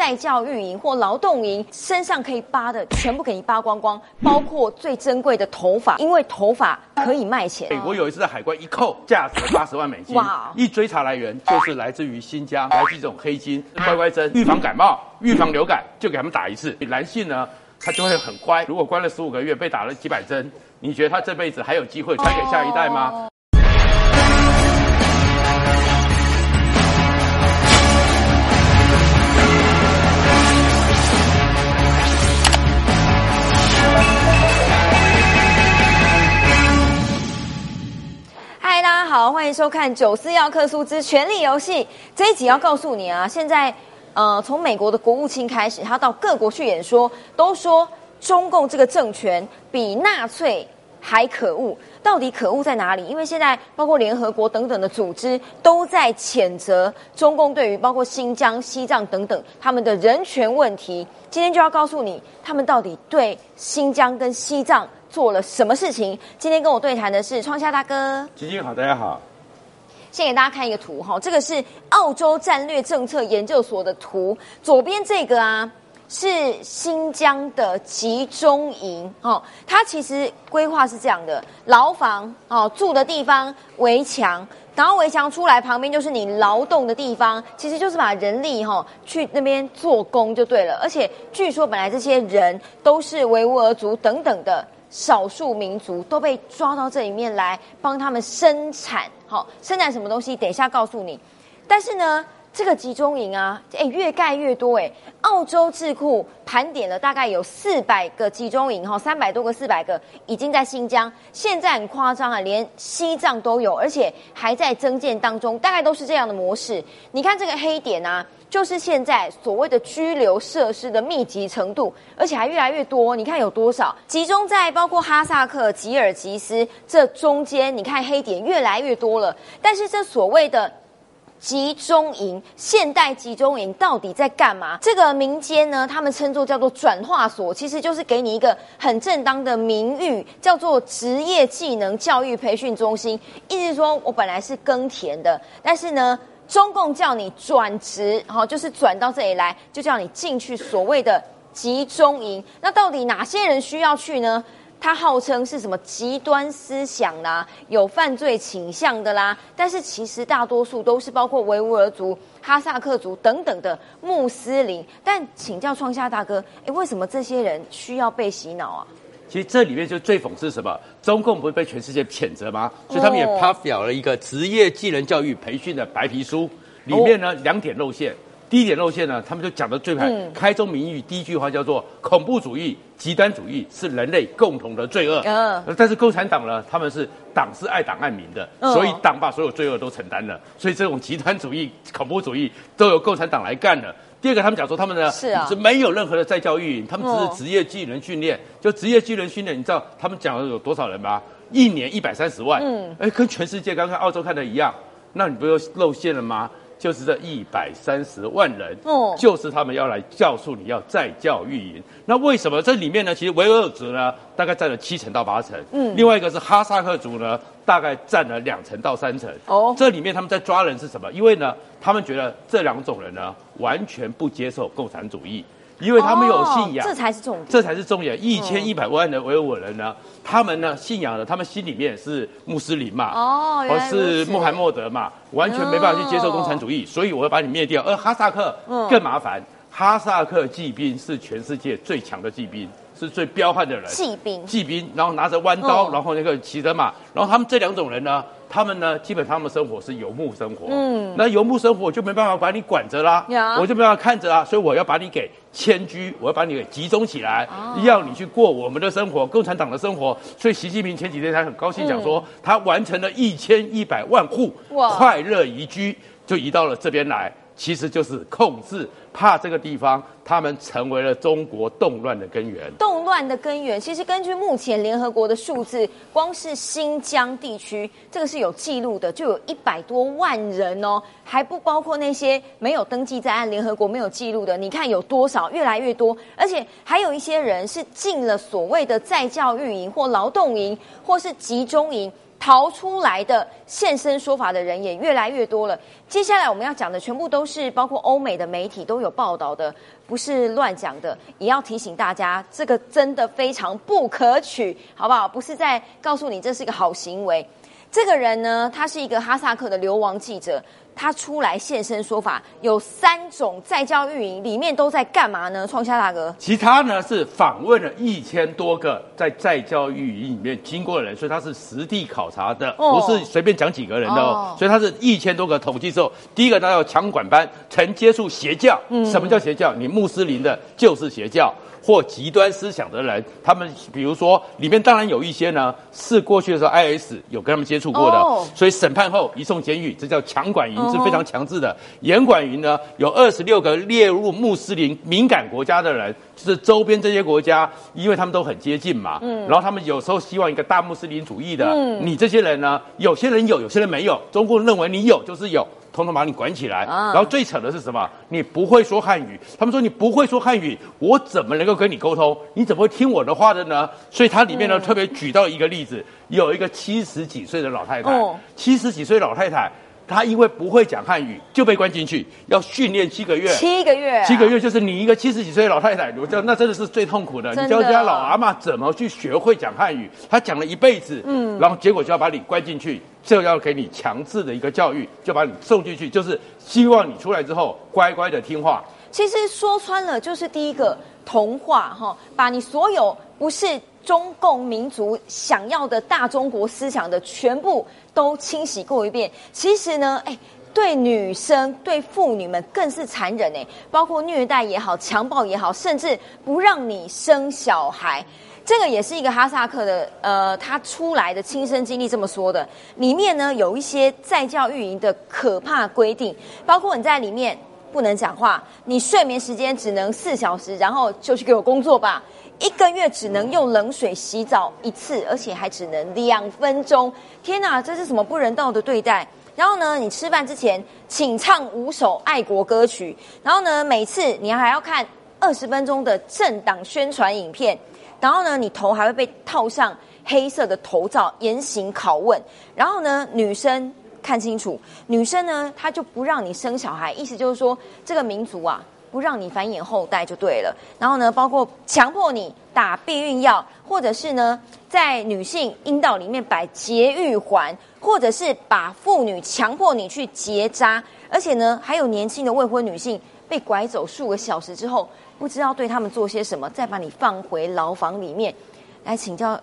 在教育营或劳动营，身上可以扒的全部给你扒光光，包括最珍贵的头发，因为头发可以卖钱。美国有一次在海关一扣，价值八十万美金。哇一追查来源就是来自于新疆，来自于这种黑金乖乖针，预防感冒、预防流感，就给他们打一次。男性呢，他就会很乖。如果关了十五个月，被打了几百针，你觉得他这辈子还有机会传给下一代吗？收看《九四要克苏之权力游戏》这一集要告诉你啊，现在呃，从美国的国务卿开始，他到各国去演说，都说中共这个政权比纳粹还可恶。到底可恶在哪里？因为现在包括联合国等等的组织都在谴责中共对于包括新疆、西藏等等他们的人权问题。今天就要告诉你，他们到底对新疆跟西藏做了什么事情。今天跟我对谈的是创夏大哥。基金好，大家好。先给大家看一个图哈，这个是澳洲战略政策研究所的图，左边这个啊是新疆的集中营哦，它其实规划是这样的：牢房哦，住的地方围墙，然后围墙出来旁边就是你劳动的地方，其实就是把人力哈、去那边做工就对了。而且据说本来这些人都是维吾尔族等等的。少数民族都被抓到这里面来帮他们生产，好、生产什么东西？等一下告诉你。但是呢，这个集中营啊，哎，越盖越多哎。澳洲智库盘点了大概有四百个集中营哈，三百多个、四百个已经在新疆，现在很夸张啊，连西藏都有，而且还在增建当中，大概都是这样的模式。你看这个黑点啊。就是现在所谓的拘留设施的密集程度，而且还越来越多。你看有多少集中在包括哈萨克、吉尔吉斯这中间？你看黑点越来越多了。但是这所谓的集中营、现代集中营到底在干嘛？这个民间呢，他们称作叫做转化所，其实就是给你一个很正当的名誉，叫做职业技能教育培训中心。意思说我本来是耕田的，但是呢。中共叫你转职，好，就是转到这里来，就叫你进去所谓的集中营。那到底哪些人需要去呢？他号称是什么极端思想啦，有犯罪倾向的啦，但是其实大多数都是包括维吾尔族、哈萨克族等等的穆斯林。但请教创夏大哥，哎，为什么这些人需要被洗脑啊？其实这里面就最讽刺什么？中共不是被全世界谴责吗？所以他们也发表了一个职业技能教育培训的白皮书，里面呢两点露馅。第一点露馅呢，他们就讲的最开嗯开宗明义，第一句话叫做恐怖主义、极端主义是人类共同的罪恶。嗯但是共产党呢，他们是党是爱党爱民的，嗯所以党把所有罪恶都承担了，所以这种极端主义、恐怖主义都由共产党来干了。第二个，他们讲说他们呢是啊没有任何的再教育营，他们只哦是职业技能训练。就职业技能训练，你知道他们讲的有多少人吗？一年一百三十万，嗯嗯，哎，跟全世界刚刚澳洲看的一样，那你不就露馅了吗？就是这一百三十万人，哦就是他们要来教诉你要再教育营。那为什么这里面呢？其实维吾尔族呢，大概占了七成到八成，嗯嗯，另外一个是哈萨克族呢，大概占了两成到三成。哦这里面他们在抓人是什么？因为呢，他们觉得这两种人呢，完全不接受共产主义，因为他们有信仰，哦这才是重点。这才是重点。一千一百万的维吾尔人呢，他们呢信仰的，他们心里面是穆斯林嘛，或哦原来如此是穆罕默德嘛，完全没办法去接受共产主义，所以我要把你灭掉。而哈萨克嗯更麻烦，哈萨克骑兵是全世界最强的骑兵，是最彪悍的人。骑兵骑兵，然后拿着弯刀，嗯然后那个骑着马，然后他们这两种人呢，他们呢，基本上他们生活是游牧生活。嗯嗯，那游牧生活我就没办法把你管着啦呀我就没办法看着啊，所以我要把你给迁居，我要把你给集中起来，哦要你去过我们的生活，共产党的生活。所以习近平前几天才很高兴讲说，他完成了一千一百万户快乐宜居，就移到了这边来。其实就是控制，怕这个地方他们成为了中国动乱的根源。动乱的根源，其实根据目前联合国的数字，光是新疆地区这个是有记录的，就有一百多万人哦，还不包括那些没有登记在案、联合国没有记录的。你看有多少？越来越多，而且还有一些人是进了所谓的再教育营或劳动营或是集中营。逃出来的现身说法的人也越来越多了。接下来我们要讲的全部都是包括欧美的媒体都有报道的，不是乱讲的。也要提醒大家，这个真的非常不可取，好不好？不是在告诉你这是一个好行为。这个人呢，他是一个哈萨克的流亡记者。他出来现身说法，有三种在教育营里面都在干嘛呢？创下大哥，其他呢是访问了一千多个在在教育营里面经过的人，所以他是实地考察的，不是随便讲几个人的哦。所以他是一千多个统计之后，第一个他要强管班，曾接触邪教。什么叫邪教？你穆斯林的就是邪教。或极端思想的人，他们比如说里面当然有一些呢，是过去的时候 IS 有跟他们接触过的，所以审判后移送监狱，这叫强管营，是非常强制的。严管营呢，有二十六个列入穆斯林敏感国家的人，就是周边这些国家，因为他们都很接近嘛。嗯。然后他们有时候希望一个大穆斯林主义的，嗯，你这些人呢，有些人有，有些人没有。中共认为你有就是有。统统把你管起来，然后最扯的是什么？你不会说汉语，他们说你不会说汉语，我怎么能够跟你沟通？你怎么会听我的话的呢？所以它里面呢特别举到一个例子，有一个七十几岁的老太太，七十几岁老太太。他因为不会讲汉语，就被关进去，要训练七个月。七个月，七个月就是你一个七十几岁的老太太，我叫那真的是最痛苦的。你教家老阿妈怎么去学会讲汉语？他讲了一辈子，嗯，然后结果就要把你关进去，就要给你强制的一个教育，就把你送进去，就是希望你出来之后乖乖的听话。其实说穿了，就是第一个童话哈，把你所有不是。中共民族想要的大中国思想的全部都清洗过一遍。其实呢，哎，对女生、对妇女们更是残忍哎，包括虐待也好、强暴也好，甚至不让你生小孩。这个也是一个哈萨克的，呃，他出来的亲身经历这么说的。里面呢有一些在教育营的可怕规定，包括你在里面不能讲话，你睡眠时间只能四小时，然后就去给我工作吧。一个月只能用冷水洗澡一次，而且还只能两分钟。天哪，这是什么不人道的对待？然后呢，你吃饭之前请唱五首爱国歌曲。然后呢，每次你还要看二十分钟的政党宣传影片。然后呢，你头还会被套上黑色的头罩，严刑拷问。然后呢，女生看清楚，女生呢，她就不让你生小孩，意思就是说，这个民族啊。不让你繁衍后代就对了。然后呢，包括强迫你打避孕药，或者是呢，在女性阴道里面摆节育环，或者是把妇女强迫你去结扎。而且呢，还有年轻的未婚女性被拐走数个小时之后，不知道对他们做些什么，再把你放回牢房里面。来请教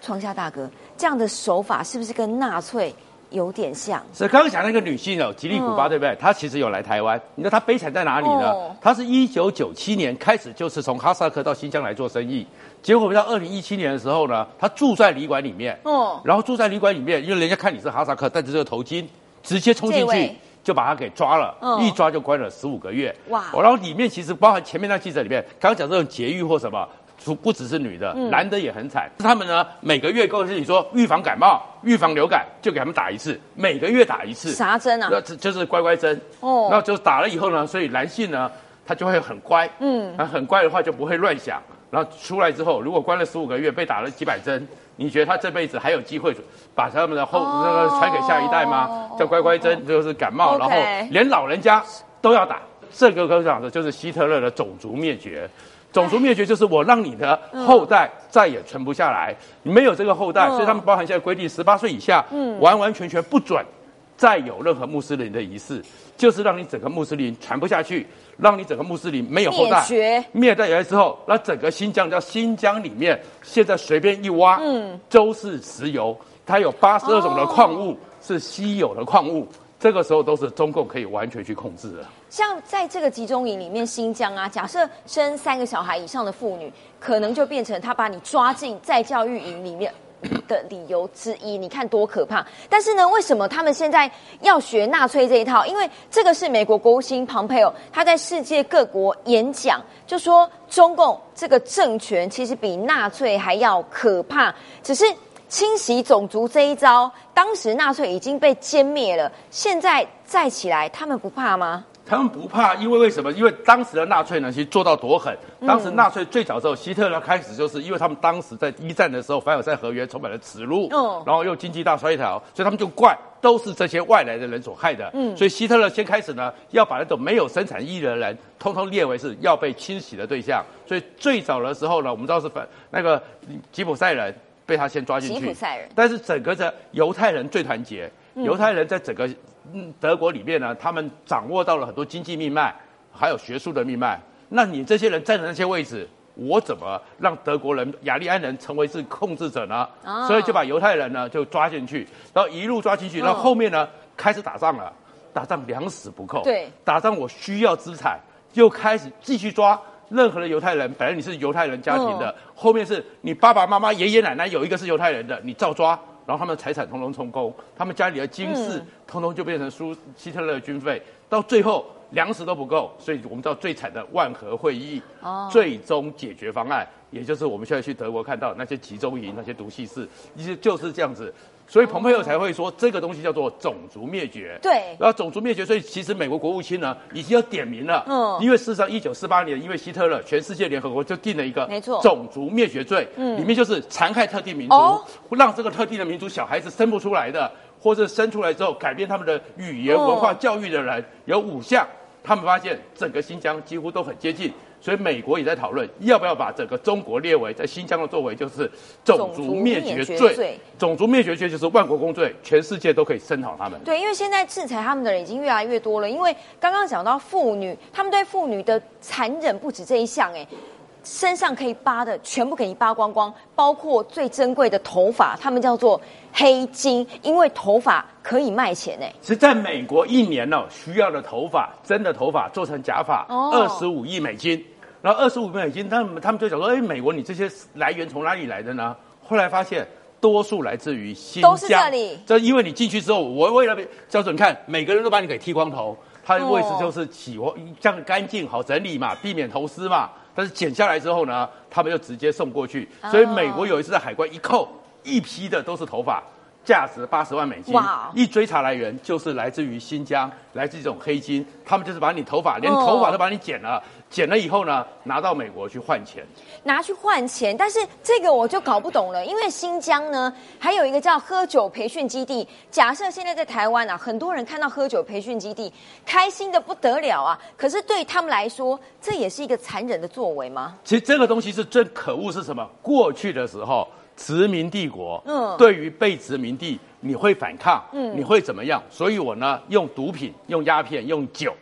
创夏大哥，这样的手法是不是跟纳粹？有点像，所以刚刚讲那个女性哦，吉利古巴对不对？她其实有来台湾。你知道她悲惨在哪里呢？她是一九九七年开始就是从哈萨克到新疆来做生意，结果到二零一七年的时候呢，她住在旅馆里面，哦，然后住在旅馆里面，因为人家看你是哈萨克，戴着这个头巾，直接冲进去就把她给抓了，一抓就关了十五个月。哇！然后里面其实包含前面那记者里面刚刚讲这种劫狱或什么。不不只是女的，男的也很惨。他们呢，每个月告诉你说预防感冒、预防流感，就给他们打一次，每个月打一次。啥针啊？那就是乖乖针。哦。那就打了以后呢，所以男性呢，他就会很乖。嗯。那很乖的话就不会乱想。然后出来之后，如果关了十五个月，被打了几百针，你觉得他这辈子还有机会把他们的后那个传给下一代吗？叫乖乖针，就是感冒，然后连老人家都要打。这个刚讲的就是希特勒的种族灭绝。种族灭绝就是我让你的后代再也存不下来，没有这个后代，所以他们包含现在规定，十八岁以下，完完全全不准再有任何穆斯林的仪式，就是让你整个穆斯林传不下去，让你整个穆斯林没有后代，灭掉来之后，那整个新疆叫新疆里面，现在随便一挖，嗯，都是石油，它有八十二种的矿物是稀有的矿物。这个时候都是中共可以完全去控制的。像在这个集中营里面，新疆啊，假设生三个小孩以上的妇女，可能就变成他把你抓进在教育营里面的理由之一。你看多可怕！但是呢，为什么他们现在要学纳粹这一套？因为这个是美国国务卿庞佩奥他在世界各国演讲，就说中共这个政权其实比纳粹还要可怕，只是。清洗种族这一招，当时纳粹已经被歼灭了，现在再起来，他们不怕吗？他们不怕，因为为什么？因为当时的纳粹呢，其实做到多狠。当时纳粹最早时候，希特勒开始就是因为他们当时在一战的时候，凡尔赛合约充满了耻辱，嗯然后又经济大衰条，所以他们就怪都是这些外来的人所害的。嗯，所以希特勒先开始呢，要把那种没有生产意义的人，通通列为是要被清洗的对象。所以最早的时候呢，我们知道是反那个吉普赛人被他先抓进去，吉普赛人但是整个的犹太人最团结，犹太人在整个嗯德国里面呢，他们掌握到了很多经济命脉，还有学术的命脉。那你这些人占的那些位置，我怎么让德国人雅利安人成为是控制者呢？哦所以就把犹太人呢就抓进去，然后一路抓进去，嗯然后后面呢开始打仗了，打仗粮食不够，对，打仗我需要资产，又开始继续抓。任何的犹太人，本来你是犹太人家庭的，嗯后面是你爸爸妈妈、爷爷奶奶有一个是犹太人的，你照抓，然后他们的财产通通充公，他们家里的金饰、嗯。通通就变成苏希特勒的军费，到最后粮食都不够，所以我们知道最惨的万和会议，哦。最终解决方案，也就是我们现在去德国看到那些集中营、那些毒气室，其实就是这样子。所以蓬佩奥才会说这个东西叫做种族灭绝。对然后种族灭绝，所以其实美国国务卿呢已经要点名了。嗯因为事实上，一九四八年，因为希特勒，全世界联合国就定了一个没错种族灭绝罪，嗯里面就是残害特定民族，哦让这个特定的民族小孩子生不出来的，或者生出来之后改变他们的语言、哦文化、教育的人，有五项。他们发现整个新疆几乎都很接近，所以美国也在讨论要不要把整个中国列为在新疆的作为就是种族灭绝罪。种族灭绝罪就是万国公罪，全世界都可以声讨他们。对，因为现在制裁他们的人已经越来越多了。因为刚刚讲到妇女，他们对妇女的残忍不止这一项，哎，身上可以扒的全部给你扒光光，包括最珍贵的头发，他们叫做黑金，因为头发可以卖钱，哎，其实在美国一年呢、需要的头发，真的头发做成假发，哦二十五亿美金。然后二十五亿美金，他们他们就想说，哎，美国你这些来源从哪里来的呢？后来发现多数来自于新疆，都是这里这因为你进去之后，我为了叫做你看，每个人都把你给剃光头，他的位置哦就是起这样干净好整理嘛，避免头丝嘛。但是剪下来之后呢，他们就直接送过去。所以美国有一次在海关一扣，一批的都是头发。价值八十万美金，一追查来源就是来自于新疆，来自这种黑金，他们就是把你头发连哦头发都把你剪了，剪了以后呢，拿到美国去换钱。拿去换钱，但是这个我就搞不懂了，因为新疆呢还有一个叫喝酒培训基地。假设现在在台湾啊，很多人看到喝酒培训基地，开心的不得了啊。可是对他们来说，这也是一个残忍的作为吗？其实这个东西是最可恶是什么？过去的时候，殖民帝国，嗯对于被殖民地，你会反抗，嗯，你会怎么样？所以我呢，用毒品、用鸦片、用酒。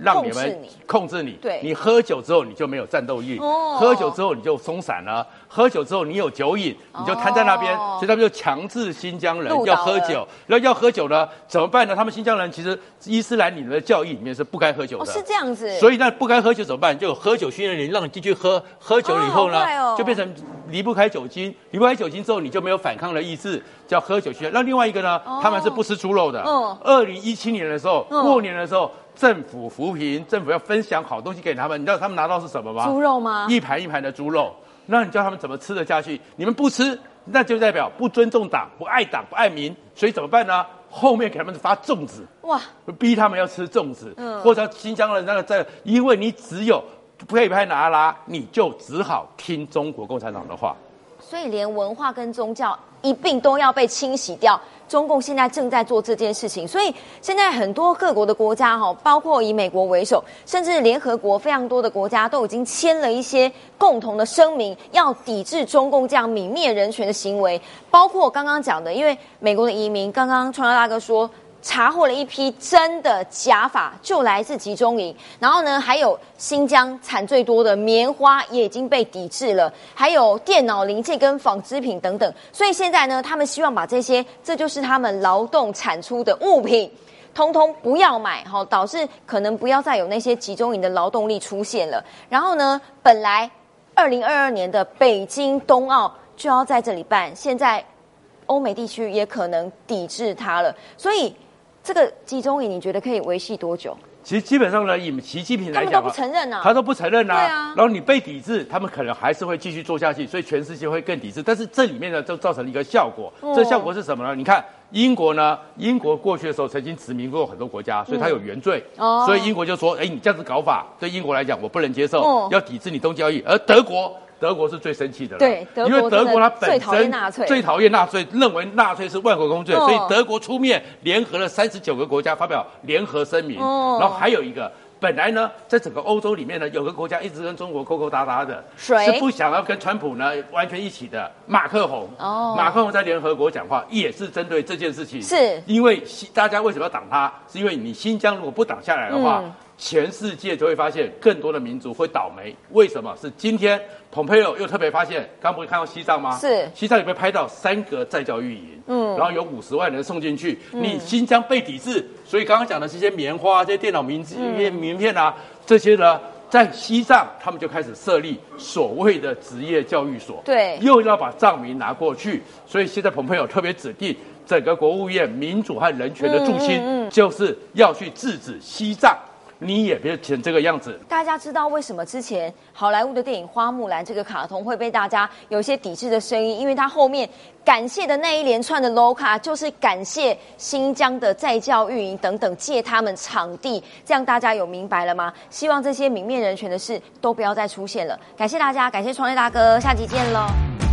让你们控制你。你，对。你喝酒之后你就没有战斗欲，哦。喝酒之后你就松散了，喝酒之后你有酒瘾，你就瘫在那边，哦所以他们就强制新疆人要喝酒，然后要喝酒呢，怎么办呢？他们新疆人其实伊斯兰里的教义里面是不该喝酒哦，的，是这样子，所以那不该喝酒怎么办？就喝酒训练营，让你进去喝，喝酒了以后呢，就变成离不开酒精，离不开酒精之后，你就没有反抗的意志，叫喝酒训练。那另外一个呢，他们是不吃猪肉的。嗯。二零一七年的时候，嗯。过年的时候，政府扶贫，政府要分享好东西给他们，你知道他们拿到是什么吗？猪肉吗？一盘一盘的猪肉，那你叫他们怎么吃得下去？你们不吃，那就代表不尊重党、不爱党、不爱民，所以怎么办呢？后面给他们发粽子。哇，逼他们要吃粽子，嗯或者新疆人那个在，因为你只有配拍拿拉，你就只好听中国共产党的话。所以连文化跟宗教一并都要被清洗掉。中共现在正在做这件事情，所以现在很多各国的国家哈，包括以美国为首，甚至联合国非常多的国家都已经签了一些共同的声明，要抵制中共这样泯灭人权的行为。包括刚刚讲的，因为美国的移民，刚刚创耀大哥说。查获了一批真的假法，就来自集中营。然后呢，还有新疆产最多的棉花也已经被抵制了，还有电脑零件跟纺织品等等。所以现在呢，他们希望把这些，这就是他们劳动产出的物品。通通不要买，哈，导致可能不要再有那些集中营的劳动力出现了。然后呢，本来二零二二年的北京冬奥就要在这里办，现在欧美地区也可能抵制它了。所以这个集中营，你觉得可以维系多久？其实基本上呢，以习近平来讲啊他们都不承认啊他都不承认呐、对啊然后你被抵制，他们可能还是会继续做下去，所以全世界会更抵制。但是这里面呢，就造成了一个效果。哦这效果是什么呢？你看英国呢，英国过去的时候曾经殖民过很多国家，所以它有原罪。哦所以英国就说：“哎，你这样子搞法，对英国来讲我不能接受，哦要抵制你东交易。”而德国。德国是最生气的了，对德国因为德国它本最讨厌身纳粹。最讨厌纳粹，认为纳粹是万国公罪，哦。所以德国出面联合了三十九个国家发表联合声明，哦。然后还有一个。本来呢，在整个欧洲里面呢，有个国家一直跟中国勾勾搭搭的，谁？是不想要跟川普呢完全一起的。马克宏，哦。马克宏在联合国讲话也是针对这件事情，是。因为西大家为什么要挡他？是因为你新疆如果不挡下来的话，嗯全世界就会发现更多的民族会倒霉。为什么？是今天蓬佩奥又特别发现，刚不是看到西藏吗？是西藏有被拍到三个在教育营，嗯嗯，然后有五十万人送进去，你新疆被抵制，所以刚刚讲的这些棉花、这些电脑名嗯名名片啊，这些呢。在西藏，他们就开始设立所谓的职业教育所，对又要把藏民拿过去，所以现在蓬佩奥特别指定整个国务院民主和人权的重心，嗯嗯嗯就是要去制止西藏。你也别成这个样子，大家知道为什么之前好莱坞的电影《花木兰》这个卡通会被大家有一些抵制的声音？因为它后面感谢的那一连串的 low 卡，就是感谢新疆的在教运营等等借他们场地，这样大家有明白了吗？希望这些泯灭人权的事都不要再出现了。感谢大家，感谢创业大哥，下集见喽。